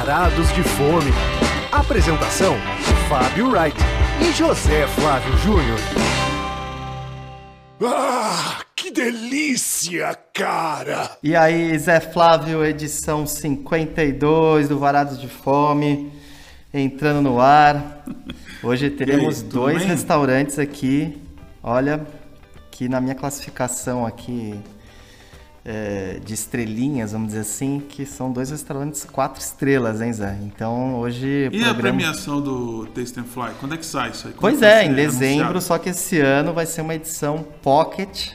Varados de Fome. Apresentação: Fábio Wright e José Flávio Júnior. Ah, que delícia, cara! E aí, Zé Flávio, edição 52 do Varados de Fome, entrando no ar. Hoje teremos aí, dois bem? restaurantes aqui. Olha, que na minha classificação aqui é, de estrelinhas, vamos dizer assim, que são dois restaurantes quatro estrelas, hein, Zé? Então hoje E a programa... premiação do Taste and Fly? Quando é que sai isso aí? Quando Pois é, em dezembro, anunciado? só que esse ano vai ser uma edição pocket,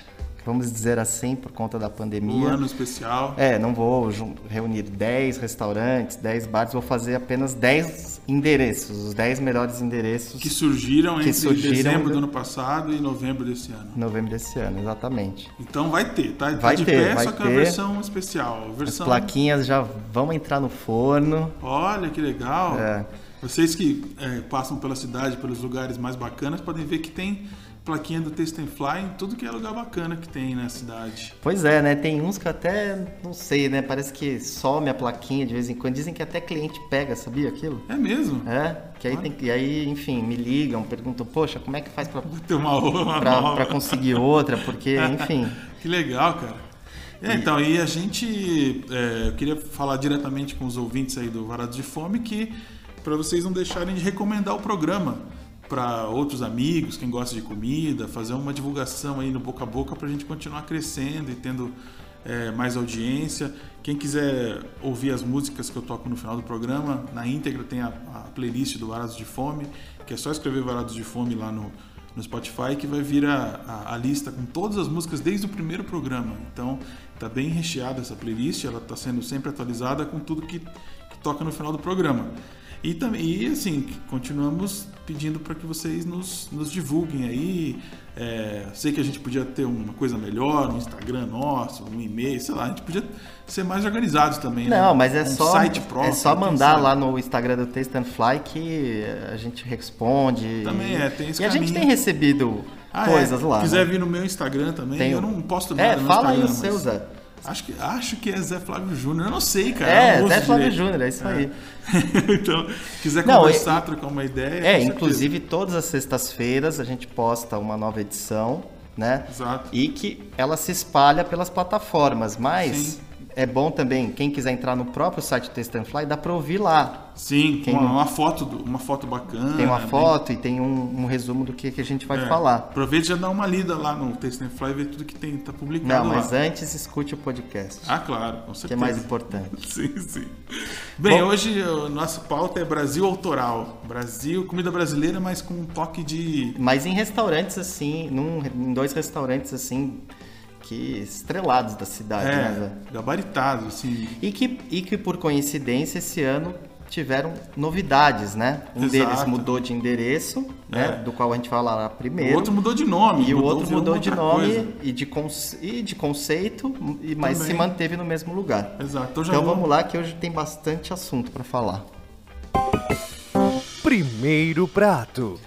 vamos dizer assim, por conta da Um pandemia. ano especial. É, não vou reunir 10 restaurantes, 10 bares, vou fazer apenas 10 endereços, os 10 melhores endereços Que surgiram Que entre surgiram dezembro do- do ano passado e novembro desse ano. em novembro desse ano, exatamente. Então vai ter, tá? Tá Vai de ter, pé, vai só que é a ter. versão especial. As Versão. plaquinhas já vão entrar no forno. Olha que legal. É. Vocês que é, passam pela cidade, pelos lugares mais bacanas, podem ver que tem plaquinha do Taste and Fly em tudo que é lugar bacana que tem na cidade. Pois é, né? Tem uns que até não sei, né? Parece que some a plaquinha de vez em quando. Dizem que até cliente pega, sabia aquilo? É mesmo? É, que aí tem e aí, enfim, me ligam, perguntam, poxa, como é que faz pra, uma, uma pra, nova. pra conseguir outra? Porque, enfim. Que legal, cara. É, então, e a gente. é, eu queria falar diretamente com os ouvintes aí do Varado de Fome que para vocês não deixarem de recomendar o programa para outros amigos, quem gosta de comida, fazer uma divulgação aí no boca a boca para a gente continuar crescendo e tendo é, mais audiência. Quem quiser ouvir as músicas que eu toco no final do programa, na íntegra tem a, a playlist do Varados de Fome, que é só escrever Varados de Fome lá no, no Spotify que vai vir a, a- a lista com todas as músicas desde o primeiro programa. Então tá bem recheada essa playlist, ela está sendo sempre atualizada com tudo que, que toca no final do programa. E também, e assim, continuamos pedindo para que vocês nos, nos divulguem aí. É, sei que a gente podia ter uma coisa melhor, um Instagram nosso, um e-mail, sei lá, a gente podia ser mais organizados também. né? Não, mas é um só site próprio. é só mandar lá no Instagram do Taste and Fly que a gente responde. Também é, tem esse E a gente caminho. tem recebido Ah, coisas é. lá. quiser né? vir no meu Instagram também, Tem eu não posto nada É, no fala aí o Instagram. seu, mas Zé. Acho que, acho que é Zé Flávio Júnior, eu não sei, cara. É, Zé Flávio. Júnior, é isso aí. então, quiser Não, conversar, trocar uma ideia. É, inclusive todas as sextas-feiras a gente posta uma nova edição, né? Exato. E que ela se espalha pelas plataformas, mas Sim. É bom também, quem quiser entrar no próprio site do Taste and Fly, dá pra ouvir lá. Sim, Quem uma, uma foto, do- uma foto bacana. Tem uma bem- foto e tem um, um resumo do que, que a gente vai é. falar. Aproveita e já dá uma lida lá no Taste and Fly e vê tudo que tem, tá publicado Não, lá. mas antes escute o podcast, Ah, claro, com que é certeza. mais importante. Sim, sim. Bem, Bom- hoje a nossa pauta é Brasil autoral. Brasil, comida brasileira, mas com um toque de Mas em restaurantes assim, num- em dois restaurantes assim, que estrelados da cidade, né, é, gabaritado, assim. E que, e que por coincidência esse ano tiveram novidades, né? Um Exato. deles mudou de endereço, né? É. Do qual a gente falará O primeiro. outro mudou de nome. e o outro mudou de nome coisa. e de, conce- e de conceito, e- mas Também. se manteve no mesmo lugar. Exato. Então já Então vou- vamos lá que hoje tem bastante assunto para falar. Primeiro prato.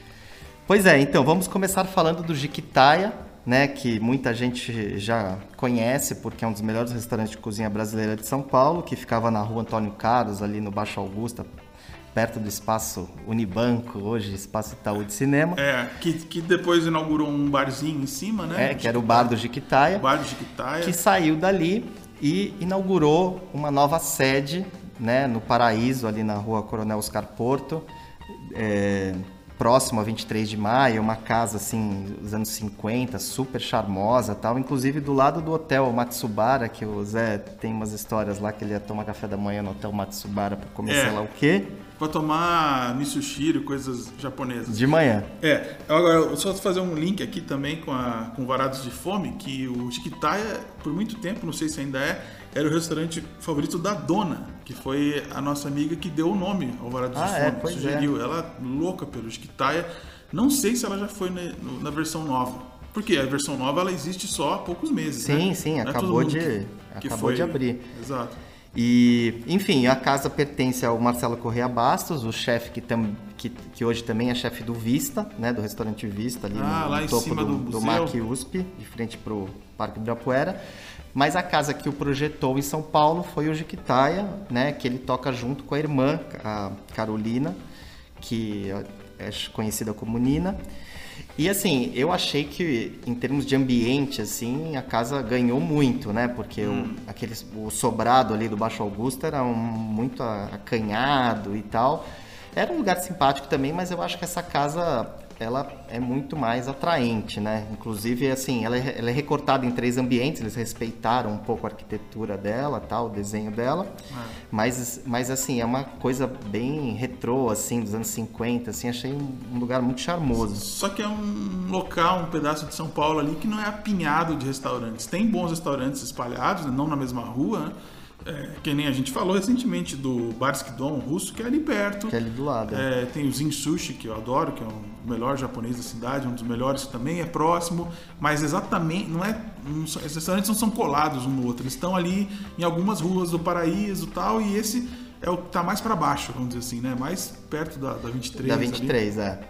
Pois é, então vamos começar falando do Jiquitaia, né, que muita gente já conhece porque é um dos melhores restaurantes de cozinha brasileira de São Paulo, que ficava na rua Antônio Carlos, ali no Baixo Augusta, perto do espaço Unibanco, hoje espaço Itaú de Cinema, É, que, que depois inaugurou um barzinho em cima, né? é, que era o bar do Jiquitaia, O bar de Jiquitaia. que saiu dali e inaugurou uma nova sede, né, no Paraíso, ali na rua Coronel Oscar Porto, é, próximo a 23 de maio, uma casa assim dos anos 50, super charmosa, tal, inclusive do lado do hotel Matsubara, que o Zé tem umas histórias lá que ele ia tomar café da manhã no hotel Matsubara para comer É. sei lá o quê, Pra tomar misushiro, coisas japonesas. de manhã. É, agora só fazer um link aqui também com, a, com Varados de Fome, que o Chiquitaia, por muito tempo, não sei se ainda é, era o restaurante favorito da dona, que foi a nossa amiga que deu o nome ao Varados Ah, de é, Fome. pois sugeriu. Ela louca pelo Chiquitaia. Não sei se ela já foi na, na versão nova. Porque a versão nova ela existe só há poucos meses. Sim, né? sim, Não é acabou mundo de- que- que acabou foi- de abrir. Exato. E, enfim, a casa pertence ao Marcelo Correia Bastos, o chefe que, tam, que, que hoje também é chefe do Vista, né, do restaurante Vista, ali Ah, no, no topo do, do do. MAC USP, de frente para o Parque Ibirapuera. Mas a casa que o projetou em São Paulo foi o Jiquitaia, né, que ele toca junto com a irmã, a Carolina, que é conhecida como Nina. E assim, eu achei que em termos de ambiente, assim, a casa ganhou muito, né? Porque Hum. o, aqueles, o sobrado ali do Baixo Augusto era um, muito acanhado e tal. Era um lugar simpático também, mas eu acho que essa casa ela é muito mais atraente, né? Inclusive, assim, ela é, ela é recortada em três ambientes, eles respeitaram um pouco a arquitetura dela, tal, o desenho dela. Mas, mas assim, é uma coisa bem retrô, assim, dos anos 50, assim, achei um, um lugar muito charmoso. Só que é um local, um pedaço de São Paulo ali que não é apinhado de restaurantes. Tem bons restaurantes espalhados, né? não na mesma rua, né? É, que nem a gente falou recentemente do Barsky Dom russo, que é ali perto. Que é ali do lado. é. É, tem o Zin Sushi, que eu adoro, que é o melhor japonês da cidade, um dos melhores também é próximo, mas exatamente, não é. Não esses restaurantes não são colados um no outro, eles estão ali em algumas ruas do paraíso e tal, e esse é o que tá mais para baixo, vamos dizer assim, né? Mais perto da, da 23. Da ali. 23, é.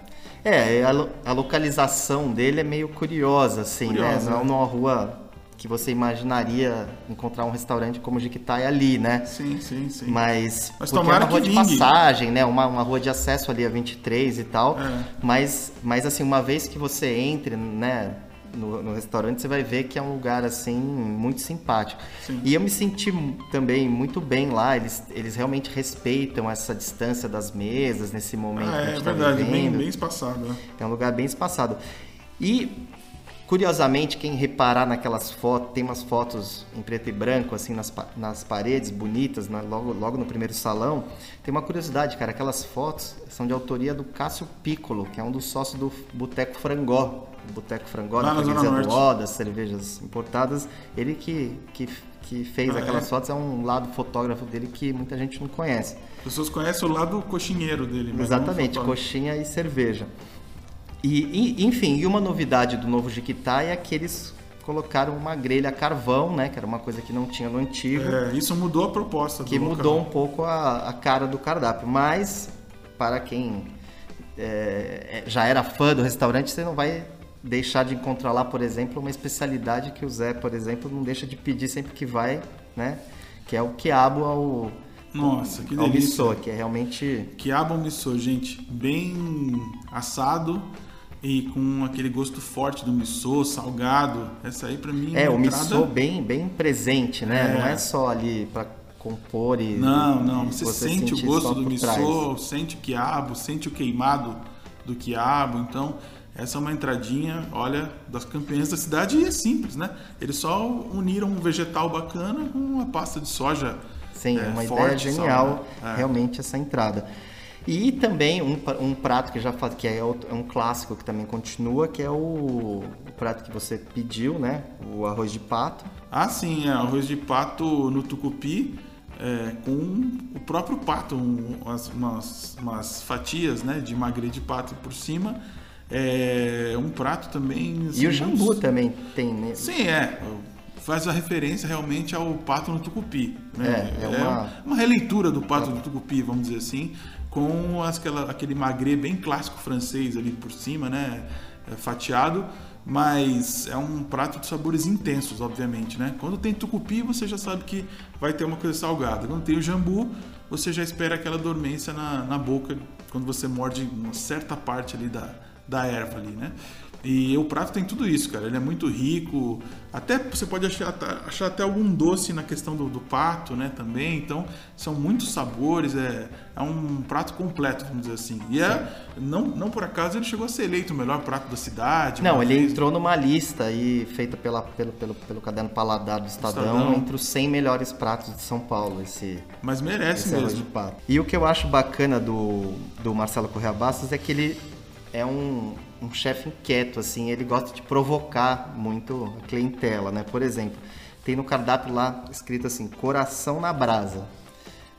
É, a, a localização dele é meio curiosa, assim, Curiosa, né? Não né? numa rua que você imaginaria encontrar um restaurante como o Jiquitaia ali, né? Sim, sim, sim. Mas, Mas porque tomara é uma rua de vingue. passagem, né? Uma, uma rua de acesso ali a 23 e tal. É. Mas, mas assim, uma vez que você entre, né? No, no restaurante você vai ver que é um lugar assim muito simpático. Sim. E eu me senti também muito bem lá. Eles, eles realmente respeitam essa distância das mesas nesse momento Ah, que a é gente tá verdade, bem, vivendo. bem espaçado. né? É um lugar bem espaçado. E, curiosamente, quem reparar naquelas fotos, tem umas fotos em preto e branco, assim, nas, nas paredes, bonitas, na- logo, logo no primeiro salão. Tem uma curiosidade, cara, aquelas fotos são de autoria do Cássio Piccolo, que é um dos sócios do Boteco Frangó. O Boteco Frangó, Lá na Zona do. Ó, das cervejas importadas. Ele que, que, que fez Ah, aquelas é? fotos, é um lado fotógrafo dele que muita gente não conhece. As pessoas conhecem o lado coxinheiro dele. o Exatamente, coxinha e cerveja. E, enfim, e uma novidade do novo Jiquitá é que eles colocaram uma grelha a carvão, né? Que era uma coisa que não tinha no antigo, É, isso mudou a proposta que do mudou um local. pouco a, a cara do cardápio. Mas, para quem é, é, já era fã do restaurante, você não vai deixar de encontrar lá, por exemplo, uma especialidade que o Zé, por exemplo, não deixa de pedir sempre que vai, né? Que é o quiabo ao, Nossa, que ao delícia. missô, que é realmente Quiabo ao missô, gente, bem assado e com aquele gosto forte do missô, salgado. Essa aí pra mim É, uma o entrada- missô bem, bem presente, né? É. Não é só ali pra compor e. Não, não, e você, sente o gosto só do missô, trás. sente o quiabo, sente o queimado do quiabo. Então, essa é uma entradinha, olha, das campeãs da cidade e é simples, né? Eles só uniram um vegetal bacana com uma pasta de soja. Sim, é, uma forte, ideia genial, sabe? É. realmente, essa entrada. E também um, um prato que já faz, que é, outro- é um clássico que também continua, que é o, o prato que você pediu, né? O arroz de pato. Ah, sim, é arroz de pato no tucupi é, com o próprio pato, um- umas, umas- fatias né, de magre de pato por cima. É um prato também. assim, e o jambu muito- também tem, né? Sim, é. Faz a referência realmente ao pato no tucupi. Né? É, é uma- uma releitura do pato no tucupi, vamos dizer assim, com aquela, aquele magre bem clássico francês ali por cima, né? É, fatiado. Mas é um prato de sabores intensos, obviamente, né? Quando tem tucupi, você já sabe que vai ter uma coisa salgada. Quando tem o jambu, você já espera aquela dormência na, na boca quando você morde uma certa parte ali da, da erva ali, né? E o prato tem tudo isso, cara. Ele é muito rico. Até você pode achar, achar até algum doce na questão do, do pato, né? Também. Então, são muitos sabores. É, é um prato completo, vamos dizer assim. E é, não, não por acaso ele chegou a ser eleito o melhor prato da cidade. Não, ele vez. entrou numa lista aí feita pela, pelo, pelo, pelo caderno Paladar do Estadão, Estadão. entre os 100 melhores pratos de São Paulo, esse, Mas merece esse mesmo. pato. E o que eu acho bacana do, do Marcelo Correa Bastos é que ele é um, um chefe inquieto, assim, ele gosta de provocar muito a clientela, né? Por exemplo, tem no cardápio lá escrito assim, coração na brasa.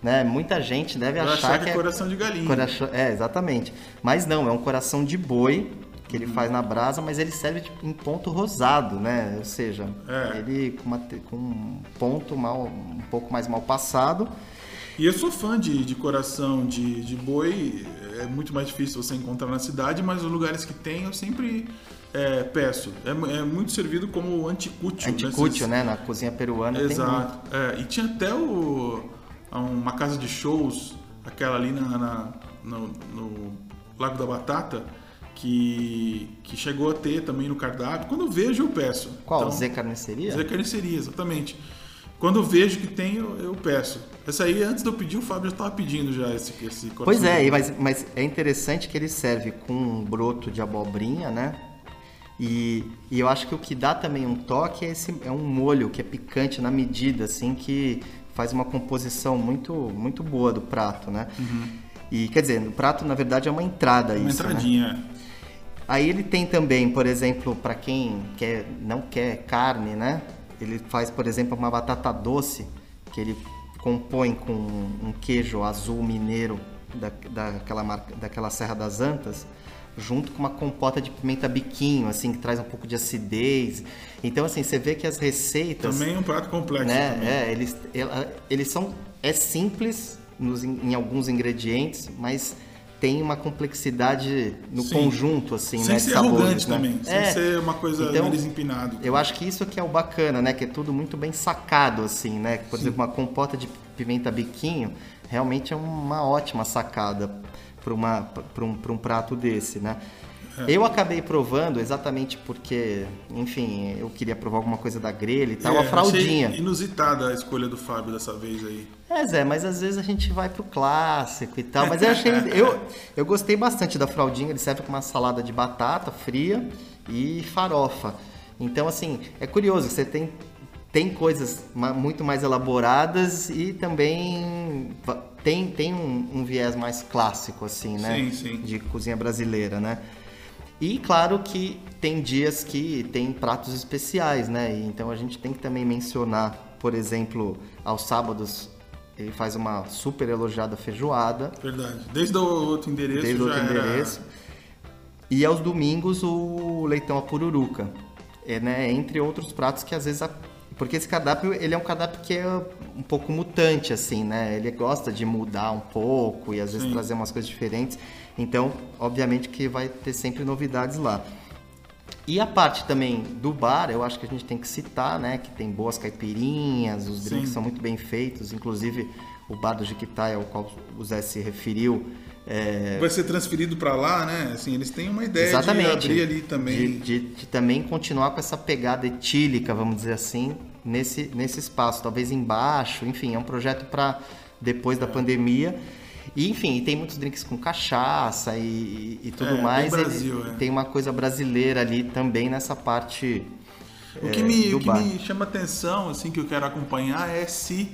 Né? Muita gente deve achar, achar que é coração de galinha. Coração- É, exatamente. Mas não, é um coração de boi que ele faz na brasa, mas ele serve de- em ponto rosado, né? Ou seja, É. ele com, uma com um ponto mal, um pouco mais mal passado. E eu sou fã de, de coração de, de boi, é muito mais difícil você encontrar na cidade, mas os lugares que tem eu sempre é, peço. É, é muito servido como anticútil. Anticútil, nesses- né? Na cozinha peruana. Exato. É, e tinha até o, uma casa de shows, aquela ali na, na- no, no Lago da Batata, que, que chegou a ter também no cardápio. Quando eu vejo, eu peço. Qual? Então, Zé Carniceria? Zé Carniceria, exatamente. Quando eu vejo que tem, eu, eu peço. Essa aí, antes de eu pedir, o Fábio já estava pedindo já esse, esse coração Pois é, mas, mas é interessante que ele serve com um broto de abobrinha, né? E, e eu acho que o que dá também um toque é, esse, é um molho que é picante na medida, assim, que faz uma composição muito, muito boa do prato, né? E quer dizer, o prato na verdade é uma entrada Uhum. Uma isso, né? entradinha. Aí ele tem também, por exemplo, para quem quer, não quer carne, né? Ele faz, por exemplo, uma batata doce que ele compõe com um queijo azul mineiro da, daquela, marca, daquela Serra das Antas, junto com uma compota de pimenta biquinho, assim, que traz um pouco de acidez. Então, assim, você vê que as receitas Também é um prato complexo. né? também. É, eles, eles são é simples nos, em alguns ingredientes, mas tem uma complexidade no Sim. conjunto assim, Sem né, de ser sabores, arrogante né? também. Sem É, ser uma coisa então, empinado. Eu acho que isso que é o bacana, né? Que é tudo muito bem sacado, assim, né? Por exemplo, uma compota de pimenta biquinho realmente é uma ótima sacada para um, pra um prato desse, né? É. Eu acabei provando exatamente porque, enfim, eu queria provar alguma coisa da grelha e tal, É, a fraldinha. Inusitada a escolha do Fábio dessa vez aí. É, Zé, mas às vezes a gente vai pro clássico e tal. Mas eu achei. eu, eu gostei bastante da fraldinha, ele serve com uma salada de batata fria e farofa. Então, assim, é curioso, você tem, tem coisas muito mais elaboradas e também tem, tem um, um viés mais clássico, assim, né? Sim, sim. De cozinha brasileira, né? E claro que tem dias que tem pratos especiais, né? Então a gente tem que também mencionar, por exemplo, aos sábados ele faz uma super elogiada feijoada, Verdade. Desde o outro endereço desde o outro era- endereço. E aos domingos o leitão à pururuca, é, né? Entre outros pratos que às vezes a- porque esse cardápio ele é um cardápio que é um pouco mutante assim, né? Ele gosta de mudar um pouco e às vezes Sim. trazer umas coisas diferentes. Então, obviamente que vai ter sempre novidades lá. E a parte também do bar, eu acho que a gente tem que citar, né? Que tem boas caipirinhas, os drinks Sim. são muito bem feitos. Inclusive, o bar do Jiquitaia, ao qual o Zé se referiu, é, Vai ser transferido pra lá, né? Assim, eles têm uma ideia Exatamente. de abrir ali também. De, de- de também continuar com essa pegada etílica, vamos dizer assim, nesse, nesse espaço. Talvez embaixo, enfim, é um projeto para depois da pandemia. E, enfim, e tem muitos drinks com cachaça e, e tudo É, mais. Ele Brasil, é. Tem uma coisa brasileira ali também nessa parte O é, que, me, do o que me chama atenção, assim, que eu quero acompanhar é se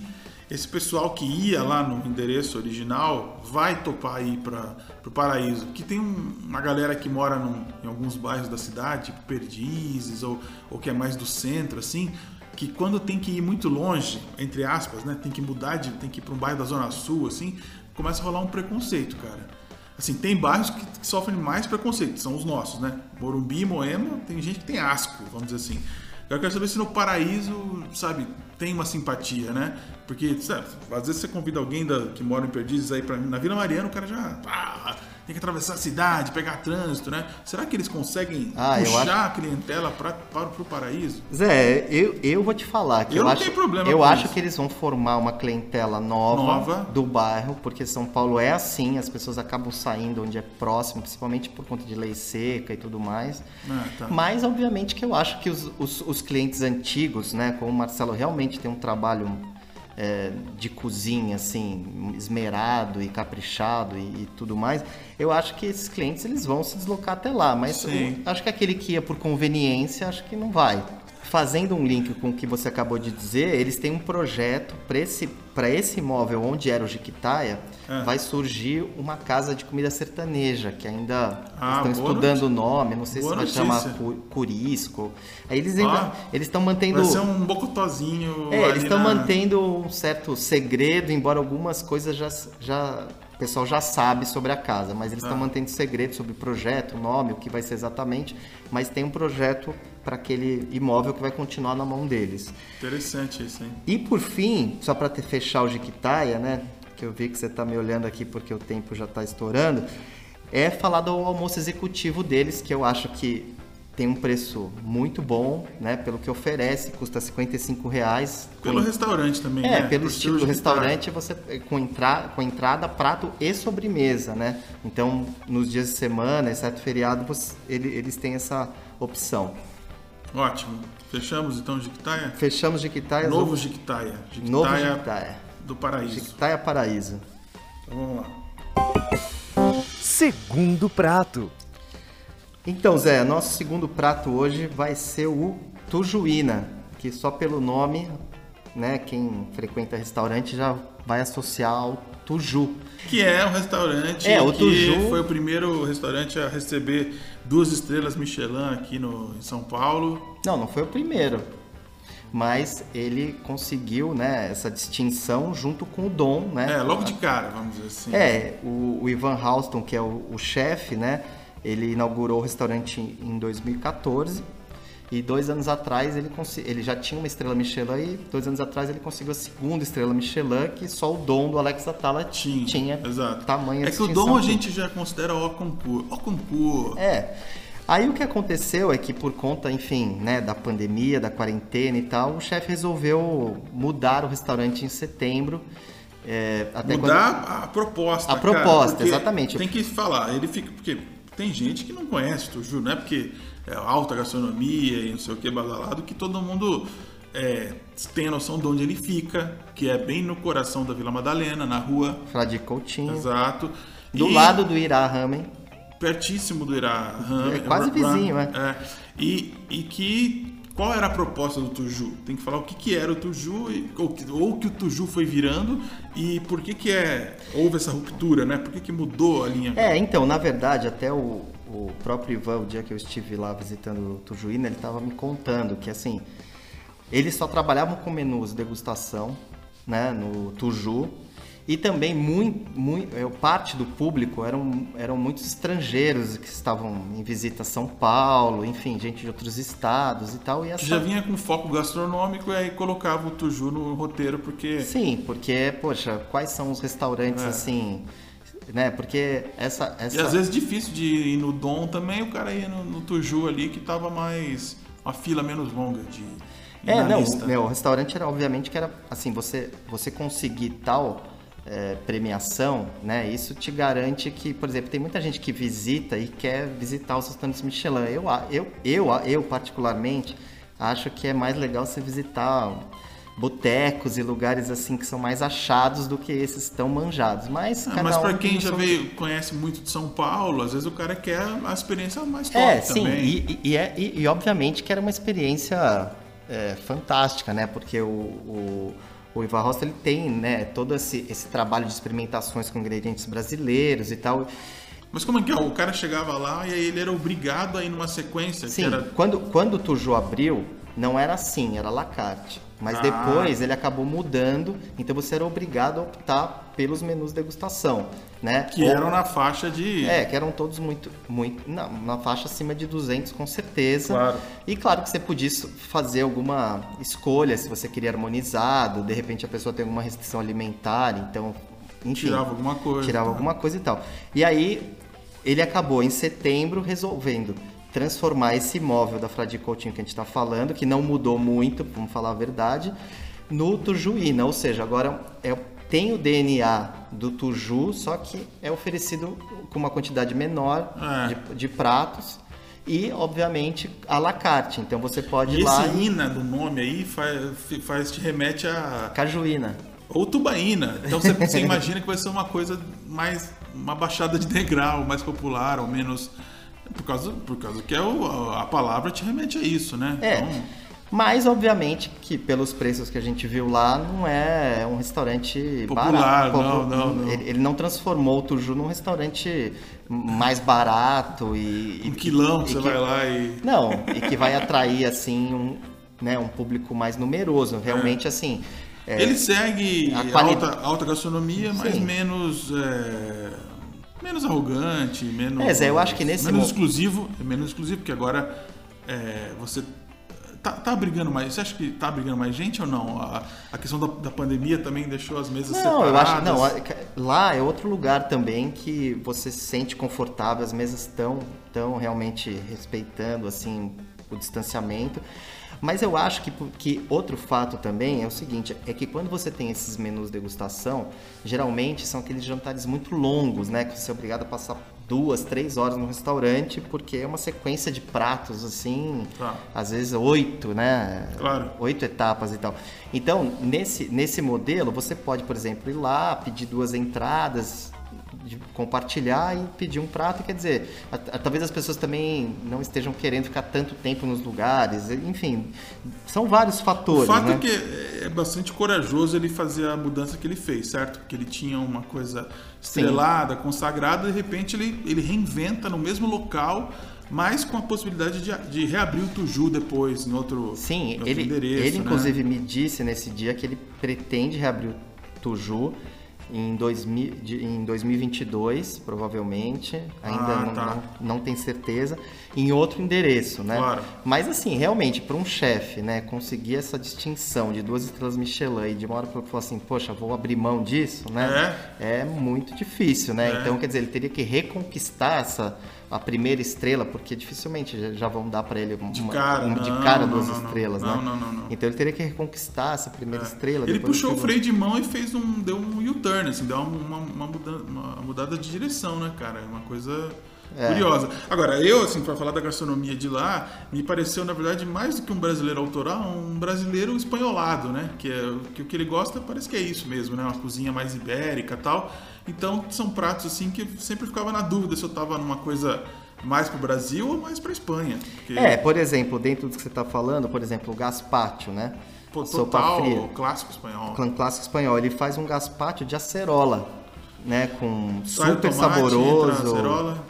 esse pessoal que ia lá no endereço original vai topar ir para o Paraíso. Que tem um- uma galera que mora num- em alguns bairros da cidade, tipo Perdizes, ou, ou que é mais do centro, assim, que quando tem que ir muito longe, entre aspas, né, tem que mudar de, tem que ir para um bairro da Zona Sul, assim, começa a rolar um preconceito, cara. Assim, tem bairros que, que sofrem mais preconceito, são os nossos, né? Morumbi Moema, tem gente que tem asco, vamos dizer assim. Eu quero saber se no paraíso, sabe, tem uma simpatia, né? Porque, sabe, às vezes você convida alguém da- que mora em Perdizes aí pra, na Vila Mariana, o cara já tem que atravessar a cidade, pegar trânsito, né? Será que eles conseguem Ah, puxar a clientela pra, para o paraíso? Zé, eu, eu vou te falar que Eu eu, não acho, tenho problema eu acho isso. que eles vão formar uma clientela nova, Nova. do bairro, porque São Paulo é assim, as pessoas acabam saindo onde é próximo, principalmente por conta de lei seca e tudo mais. Ah, tá. Mas obviamente que eu acho que os, os, os clientes antigos, né, como o Marcelo realmente tem um trabalho é, de cozinha assim esmerado e caprichado e, e tudo mais, eu acho que esses clientes eles vão se deslocar até lá, mas o- acho que aquele que ia por conveniência, acho que não vai. Fazendo um link com o que você acabou de dizer, eles têm um projeto para esse, pra esse imóvel onde era o Jiquitaia, É. vai surgir uma casa de comida sertaneja, que ainda Ah, estão estudando o nome, não sei se vai notícia. chamar cu- Curisco. Aí eles ainda, Ah, eles estão mantendo Vai ser um bocotozinho é, eles estão na- mantendo um certo segredo, embora algumas coisas já, já o pessoal já sabe sobre a casa, mas eles estão Ah. mantendo segredo sobre o projeto, o nome, o que vai ser exatamente, mas tem um projeto para aquele imóvel que vai continuar na mão deles. Interessante isso, hein? E por fim, só para fechar o Jiquitaia, né? Que eu vi que você está me olhando aqui porque o tempo já está estourando, é falar do almoço executivo deles, que eu acho que tem um preço muito bom, né? Pelo que oferece, custa 55 reais. Pelo com- restaurante também, é, né? pelo Por estilo do restaurante, você com, entra, com entrada, prato e sobremesa, né? Então, nos dias de semana, exceto feriado, você- ele- eles têm essa opção. Ótimo. Fechamos então o Jiquitaia? Fechamos Jiquitaia. Novo Jiquitaia. Novo Jiquitaia. do Paraíso. Jiquitaia Paraíso. Então vamos lá. Segundo prato. Então, Zé, nosso segundo prato hoje vai ser o tujuína, que só pelo nome, né, quem frequenta restaurante já vai associar ao tuju. Que é um restaurante É, o que Tuju- foi o primeiro restaurante a receber duas estrelas Michelin aqui no, em São Paulo. Não, não foi o primeiro, mas ele conseguiu, né, essa distinção junto com o Dom, né? É, logo de cara, vamos dizer assim. É, o, o Ivan Halston, que é o, o chefe, né? Ele inaugurou o restaurante em 2014 e dois anos atrás ele, ele já tinha uma estrela Michelin e dois anos atrás ele conseguiu a segunda estrela Michelin que só o Dom do Alex Atala Tinha, tinha exato. tamanho É que o dom a gente já considera o concurso. O concurso. É. Aí o que aconteceu é que por conta, enfim, né, da pandemia, da quarentena e tal, o chefe resolveu mudar o restaurante em setembro. é, até Mudar a proposta. A cara, proposta, exatamente. Tem que falar. Ele fica. Porque tem gente que não conhece Tuju, não é porque alta gastronomia e não sei o que, badalado, que todo mundo é, tem a noção de onde ele fica, que é bem no coração da Vila Madalena, na rua. Frade Coutinho, Exato. do E lado do Irá Ramen. Pertíssimo do Irá. Ram- É quase vizinho, é. é. E, e que. Qual era a proposta do Tuju? Tem que falar o que, que era o Tuju, e- ou, que- ou que o Tuju foi virando e por que, que é, houve essa ruptura, né? Por que, que mudou a linha? É, então, na verdade, até o, o próprio Ivan, o dia que eu estive lá visitando o Tujuína, ele estava me contando que, assim, eles só trabalhavam com menus degustação, né, no Tuju, e também muito, muito, é, parte do público eram, eram muitos estrangeiros que estavam em visita a São Paulo, enfim, gente de outros estados e tal, e essa... Já vinha com foco gastronômico e aí colocava o Tuju no roteiro, porque Sim, porque, poxa, quais são os restaurantes, É. assim, né, porque essa... essa... E às vezes difícil de ir no Dom também, o cara ia no, no Tuju ali que tava mais. uma fila menos longa de. É, não, lista. meu, o restaurante era obviamente que era assim, você você conseguir tal é, premiação, né? Isso te garante que, por exemplo, tem muita gente que visita e quer visitar os restaurantes Michelin. Eu, eu, eu, eu particularmente acho que é mais legal você visitar botecos e lugares assim que são mais achados do que esses tão manjados. Mas, Ah, mas um tem quem já veio, conhece muito de São Paulo, às vezes o cara quer a experiência mais top É, sim, também. e, e, é- e- e obviamente que era uma experiência é, fantástica, né? Porque o, o, o Ivan Rosta, ele tem, né, todo esse, esse trabalho de experimentações com ingredientes brasileiros e tal. Mas como é que é? O cara chegava lá e aí ele era obrigado a ir numa sequência Sim, era. quando, quando o Tuju abriu, não era assim, era la carte. Mas Ah. depois ele acabou mudando, então você era obrigado a optar pelos menus degustação, né? Que Ou- eram na faixa de. É, que eram todos muito, muito na, na faixa acima de 200 com certeza. Claro. E claro que você podia fazer alguma escolha se você queria harmonizado, de repente a pessoa tem alguma restrição alimentar, então, enfim, Tirava alguma coisa. tirava tá. alguma coisa e tal. E aí ele acabou em setembro resolvendo transformar esse imóvel da Frade Coutinho que a gente está falando, que não mudou muito, vamos falar a verdade, no Tujuína, ou seja, agora é, tem o DNA do Tuju, só que é oferecido com uma quantidade menor É. de, de pratos e, obviamente, à la carte. Então você pode E ir lá esse ina do nome aí faz, faz te remete a. Cajuína. Ou tubaína. Então você, você imagina que vai ser uma coisa mais. uma baixada de degrau, mais popular, ou menos. Por causa, por causa que é o, a palavra te remete a isso, né? É. Então, Mas, obviamente, que pelos preços que a gente viu lá, não é um restaurante Popular, barato. não, não, não. Ele, ele não transformou o Tuju num restaurante mais barato e... um quilão, e você que- vai lá e. Não, e que vai atrair, assim, um, né, um público mais numeroso. Realmente, assim... Ele segue a qualidade- alta, alta gastronomia, mas Sim. menos. é, menos arrogante, menos. É, Zé, eu acho que nesse Menos exclusivo. É menos exclusivo, porque agora é, você. Tá, tá brigando mais. Você acha que tá brigando mais gente ou não? A, a questão da, da pandemia também deixou as mesas Não, separadas. eu acho. Não, lá é outro lugar também que você se sente confortável, as mesas estão tão realmente respeitando assim o distanciamento. Mas eu acho que, que outro fato também é o seguinte, é que quando você tem esses menus degustação, geralmente são aqueles jantares muito longos, né? Que você é obrigado a passar duas, três horas no restaurante, porque é uma sequência de pratos, assim, Tá. às vezes oito, né? Claro. oito etapas e tal. Então, nesse, nesse modelo, você pode, por exemplo, ir lá, pedir duas entradas, de- compartilhar e pedir um prato. Quer dizer, a- a- talvez as pessoas também não estejam querendo ficar tanto tempo nos lugares. Enfim, são vários O fatores, fato né? é que é bastante corajoso ele fazer a mudança que ele fez, certo? Porque ele tinha uma coisa estrelada, consagrada, e de repente ele, ele reinventa no mesmo local, mas com a possibilidade de, de reabrir o Tuju depois, em outro, em Sim, outro ele, endereço. ele né? inclusive me disse nesse dia que ele pretende reabrir o Tuju em, 2000, de- em 2022, provavelmente. Ainda Ah, não, tá. não, não tem certeza. Em outro endereço, né? Claro. Mas assim, realmente, para um chefe, né, conseguir essa distinção de duas estrelas Michelin e de uma hora para falar assim, poxa, vou abrir mão disso, né? É, muito difícil, né? É. Então, quer dizer, ele teria que reconquistar essa a primeira estrela, porque dificilmente já, vão dar para ele uma, De cara, uma- de não, cara não, duas não, não. estrelas, Não, né? não, não, não. Então ele teria que reconquistar essa primeira estrela. Ele puxou o freio de mão e fez um. deu um U-turn, assim, deu uma, uma, muda- uma mudada de direção, né, cara? É uma coisa É. curiosa. Agora, eu, assim, pra falar da gastronomia de lá, me pareceu, na verdade, mais do que um brasileiro autoral, um brasileiro espanholado, né? Que, é, que o que ele gosta parece que é isso mesmo, né? Uma cozinha mais ibérica e tal. Então, são pratos, assim, que eu sempre ficava na dúvida se eu tava numa coisa mais pro Brasil ou mais pra Espanha. Porque, É, por exemplo, dentro do que você está falando, por exemplo, o gazpacho, né? pô, total fria. clássico espanhol. Clã clássico espanhol, ele faz um gazpacho de acerola, né? Com Sai o super tomate, saboroso. acerola.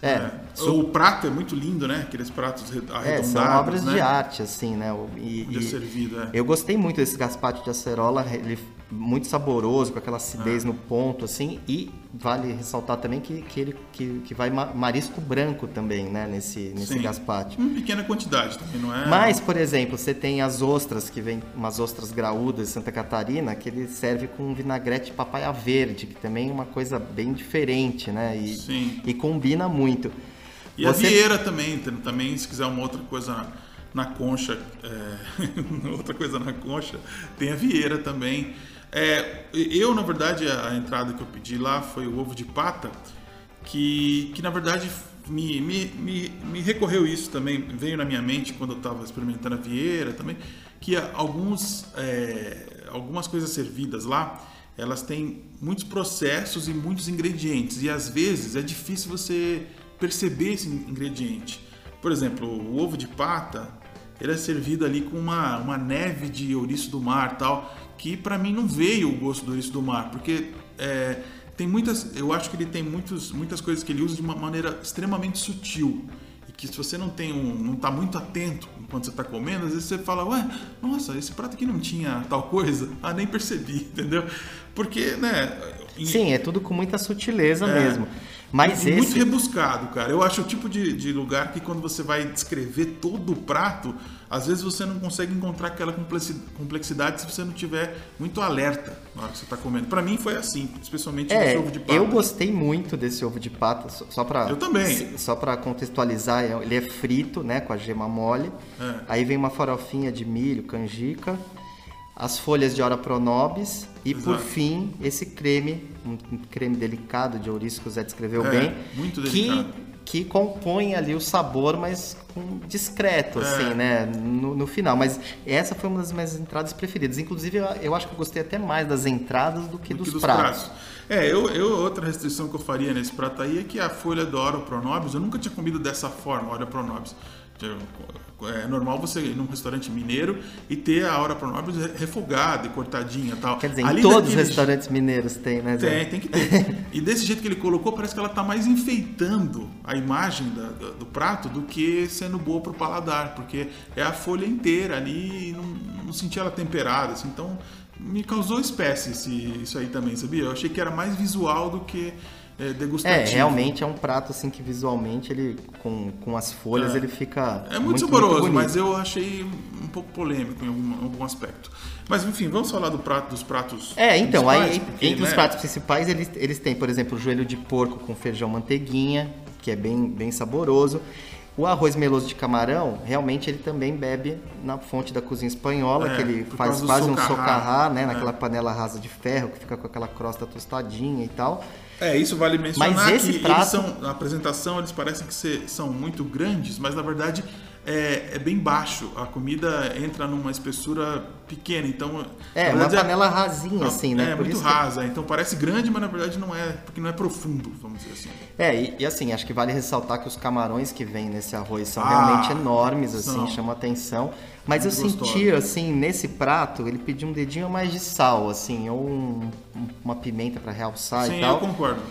É, O prato é muito lindo, né? Aqueles pratos re- É, arredondados, são obras né? de arte, assim, né? O- E, é e servido, é. Eu gostei muito desse gazpacho de acerola, ele muito saboroso, com aquela acidez É. no ponto, assim, e vale ressaltar também que, que ele que, que vai ma- marisco branco também, né, nesse, nesse Sim. gazpacho. Uma pequena quantidade também, não é? Mas, por exemplo, você tem as ostras, que vem umas ostras graúdas de Santa Catarina, que ele serve com um vinagrete de papaya verde, que também é uma coisa bem diferente, né? E, Sim. e combina muito. E a vieira também, também, se quiser uma outra coisa na, na concha, é, outra coisa na concha, tem a vieira também. É, eu, na verdade, a, entrada que eu pedi lá foi o ovo de pata, que, que na verdade me, me, me, me recorreu isso também, veio na minha mente quando eu estava experimentando a vieira também, que alguns, é, algumas coisas servidas lá, elas têm muitos processos e muitos ingredientes, e às vezes é difícil você perceber esse ingrediente. Por exemplo, o ovo de pata, ele é servido ali com uma, uma neve de ouriço do mar tal, que para mim não veio o gosto do ouriço do mar, porque é, tem muitas, eu acho que ele tem muitos, muitas coisas que ele usa de uma maneira extremamente sutil e que se você não tem um, não tá muito atento enquanto você está comendo, às vezes você fala, ué, nossa, esse prato aqui não tinha tal coisa, ah, nem percebi, entendeu? Porque, né? em- Sim, é tudo com muita sutileza É. mesmo. Mas e muito esse. rebuscado, cara. Eu acho o tipo de, de lugar que quando você vai descrever todo o prato, às vezes você não consegue encontrar aquela complexi- complexidade se você não tiver muito alerta na hora que você está comendo. Pra mim foi assim, especialmente É, ovo de pata. eu gostei muito desse ovo de pata, só- só para Eu também. Só para contextualizar, é- ele é frito, né, com a gema mole. É. Aí vem uma farofinha de milho, canjica, as folhas de ora pronobis e por Exato. fim esse creme, um creme delicado de ouriço que o Zé descreveu É, bem, muito que delicado. que compõe ali o sabor, mas discreto, É. assim, né? No, no final. Mas essa foi uma das minhas entradas preferidas. Inclusive, eu, eu acho que eu gostei até mais das entradas do que do dos, que dos pratos. pratos. É, eu, eu- outra restrição que eu faria nesse prato aí é que a folha do Oro Pronobis, eu nunca tinha comido dessa forma, Oro Pronobis. É normal você ir num restaurante mineiro e ter a Ora Pronobis refogada e cortadinha e tal. Quer dizer, Ali em todos os restaurantes mineiros tem, né? Tem, tem que ter. E desse jeito que ele colocou, parece que ela tá mais enfeitando a imagem da- do prato do que sendo boa pro paladar, porque é a folha inteira ali e não, não senti ela temperada, assim, então me causou espécie esse, isso aí também, sabia? Eu achei que era mais visual do que é, degustativo. É, realmente é um prato assim que visualmente ele com, com as folhas É. ele fica É muito, muito saboroso, bonito. mas eu achei um pouco polêmico em algum, algum aspecto. Mas enfim, vamos falar do prato, dos pratos. É, então, aí porque, entre os né, pratos principais eles, eles têm, por exemplo, o joelho de porco com feijão manteiguinha, que é bem, bem saboroso. O arroz meloso de camarão, realmente ele também bebe na fonte da cozinha espanhola, É, que ele faz quase um socarrá. socarrá, né? É. Naquela panela rasa de ferro, que fica com aquela crosta tostadinha e tal. É, isso vale mencionar Mas esse que prato- são, na apresentação eles parecem que se- são muito grandes, mas na verdade é, é bem baixo. A comida entra numa espessura pequena, então... É, uma verdade, panela rasinha, assim, né? É, Por muito isso que- rasa. Então parece grande, mas na verdade não é, porque não é profundo, vamos dizer assim. É, e, e assim, acho que vale ressaltar que os camarões que vêm nesse arroz são Ah, realmente enormes, assim, são. chamam atenção. Mas eu senti, assim, nesse prato, ele pediu um dedinho mais de sal, assim, ou um- um- uma pimenta pra realçar Sim, e tal. eu concordo.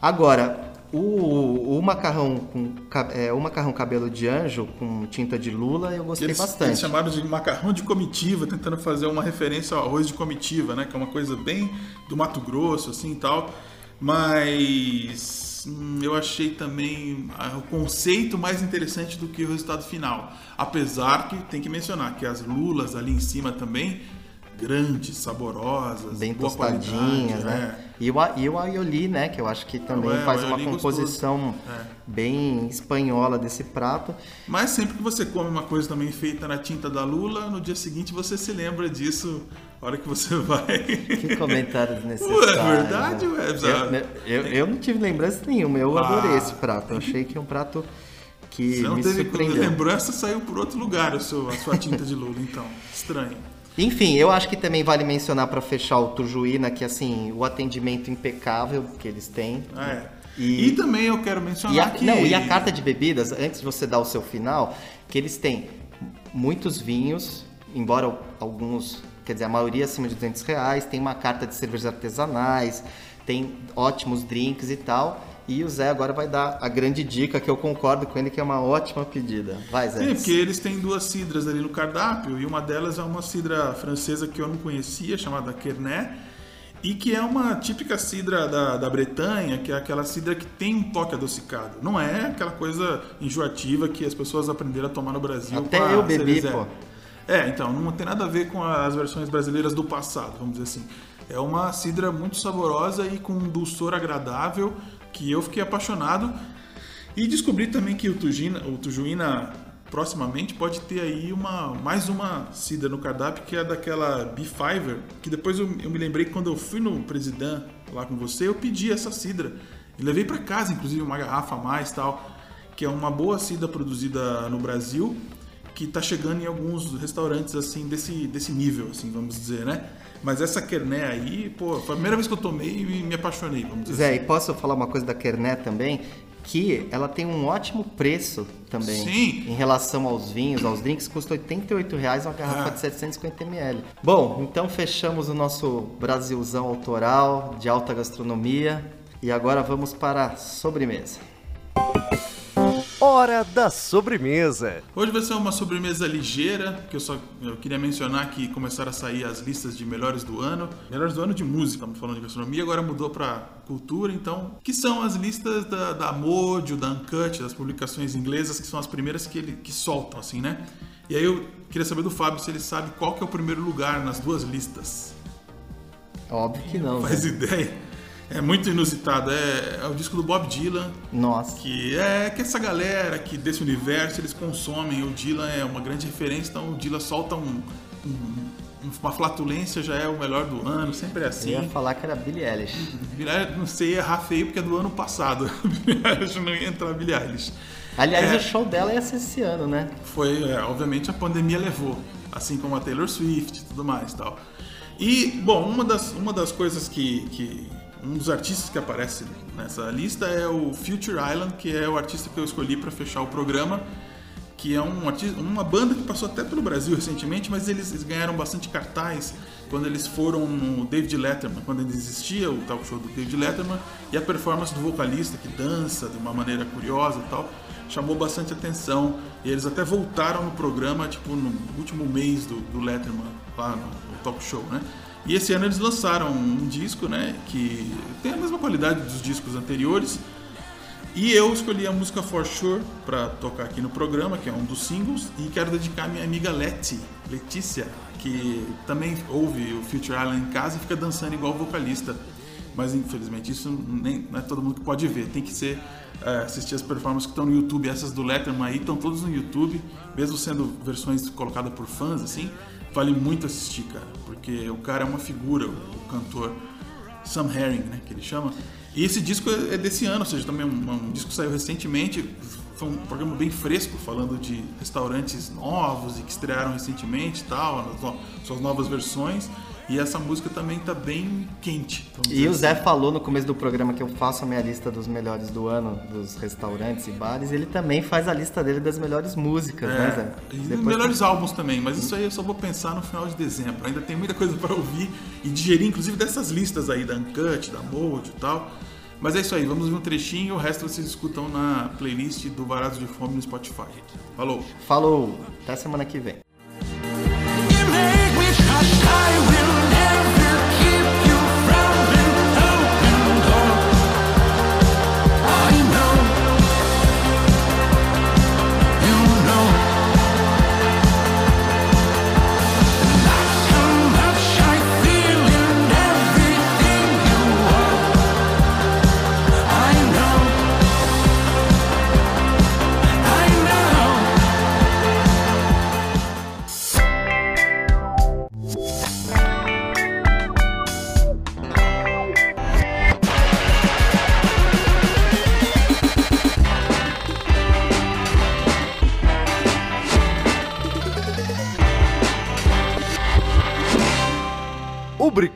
Agora, o, o macarrão com é, o macarrão cabelo de anjo com tinta de lula, eu gostei Eles, bastante. eles chamaram de macarrão de comitiva, tentando fazer uma referência ao arroz de comitiva, né? Que é uma coisa bem do Mato Grosso, assim e tal. Mas hum, eu achei também ah, o conceito mais interessante do que o resultado final. Apesar que tem que mencionar que as lulas ali em cima também, grandes, saborosas, Bem boa tostadinhas, qualidade, né? E o, e o aioli, né? Que eu acho que também É, faz uma composição. É. bem espanhola desse prato. Mas sempre que você come uma coisa também feita na tinta da lula, no dia seguinte você se lembra disso, a hora que você vai. Que comentário desnecessário. Ué, é verdade, ué, Eu, eu, eu não tive lembrança nenhuma, eu Ah, adorei esse prato. Eu achei que é um prato que Você não me teve surpreendeu. lembrança, saiu por outro lugar a sua, a sua tinta de lula, então. Estranho. Enfim, eu acho que também vale mencionar para fechar o Tujuína que assim, o atendimento impecável que eles têm. É. E- E, também eu quero mencionar E a, que. não, e a carta de bebidas, antes de você dar o seu final, que eles têm muitos vinhos, embora alguns, quer dizer, a maioria acima de 200 reais, tem uma carta de cervejas artesanais, tem ótimos drinks e tal. E o Zé agora vai dar a grande dica, que eu concordo com ele, que é uma ótima pedida. Vai, Zé. Sim, porque eles têm duas cidras ali no cardápio, e uma delas é uma cidra francesa que eu não conhecia, chamada Kernet, e que é uma típica cidra da, da Bretanha, que é aquela cidra que tem um toque adocicado. Não é aquela coisa enjoativa que as pessoas aprenderam a tomar no Brasil. Até eu bebi, pô. É, então, não tem nada a ver com as versões brasileiras do passado, vamos dizer assim. É uma cidra muito saborosa e com um dulçor agradável, que eu fiquei apaixonado. E descobri também que o Tujina, o Tujuína proximamente pode ter aí uma mais uma cidra no cardápio que é daquela Beefiver, que depois eu, eu me lembrei que quando eu fui no Presidente lá com você, eu pedi essa cidra e levei para casa inclusive uma garrafa a mais, tal, que é uma boa cidra produzida no Brasil, que tá chegando em alguns restaurantes assim desse desse nível, assim, vamos dizer, né? Mas essa Kerné aí, pô, foi a primeira vez que eu tomei e me apaixonei, vamos dizer Zé, assim. e posso falar uma coisa da Kernet também? Que ela tem um ótimo preço também. Sim. Em relação aos vinhos, aos drinks, custa 88 reais uma garrafa Ah. de 750 ml. Bom, então fechamos o nosso Brasilzão autoral de alta gastronomia. E agora vamos para a sobremesa. Hora da sobremesa. Hoje vai ser uma sobremesa ligeira, que eu só eu queria mencionar que começaram a sair as listas de melhores do ano. Melhores do ano de música, estamos falando de gastronomia, agora mudou para cultura, então. Que são as listas da, da Mojo, da Uncut, das publicações inglesas, que são as primeiras que, ele, que soltam, assim, né? E aí eu queria saber do Fábio se ele sabe qual que é o primeiro lugar nas duas listas. Óbvio que não. Faz Zé. ideia? É muito inusitado. É, é o disco do Bob Dylan, Nossa. que é que essa galera que desse universo eles consomem. O Dylan é uma grande referência, então o Dylan solta um, um- uma flatulência já é o melhor do ano, sempre é Eu assim. ia falar que era Billie Eilish. Billie- Não sei errar feio porque é do ano passado. Billie Eilish não ia entrar Billie Eilish. Aliás, É. o show dela ia ser esse ano, né? Foi, é, obviamente a pandemia levou, assim como a Taylor Swift e tudo mais e tal. E, bom, uma das, uma das coisas que, que. Um dos artistas que aparece nessa lista é o Future Island, que é o artista que eu escolhi para fechar o programa, que é um artista, uma banda que passou até pelo Brasil recentemente, mas eles, eles ganharam bastante cartaz quando eles foram no David Letterman, quando ainda existia o talk show do David Letterman, e a performance do vocalista que dança de uma maneira curiosa e tal, chamou bastante atenção. E eles até voltaram no programa, tipo, no último mês do, do Letterman, lá no, no talk show, né? E esse ano eles lançaram um disco, né, que tem a mesma qualidade dos discos anteriores. E eu escolhi a música For Sure para tocar aqui no programa, que é um dos singles, e quero dedicar a minha amiga Letty, Letícia, que também ouve o Future Island em casa e fica dançando igual vocalista. Mas infelizmente isso nem, não é todo mundo que pode ver, tem que ser é, assistir as performances que estão no YouTube, essas do Letterman aí estão todas no YouTube, mesmo sendo versões colocadas por fãs assim, vale muito assistir, cara, porque o cara é uma figura, o cantor Sam Herring, né, que ele chama. E esse disco é desse ano, ou seja, também um, um disco que saiu recentemente. Foi um programa bem fresco, falando de restaurantes novos e que estrearam recentemente e tal, suas novas versões. E essa música também tá bem quente. E o Zé assim. falou no começo do programa que eu faço a minha lista dos melhores do ano, dos restaurantes e bares. Ele também faz a lista dele das melhores músicas, né, é, né, Zé? E Depois melhores tem... álbuns também, mas isso aí eu só vou pensar no final de dezembro. Ainda tem muita coisa para ouvir e digerir, inclusive dessas listas aí da Uncut, da Mode e tal. Mas é isso aí, vamos ver um trechinho, o resto vocês escutam na playlist do Varados de Fome no Spotify. Falou! Falou! Até semana que vem.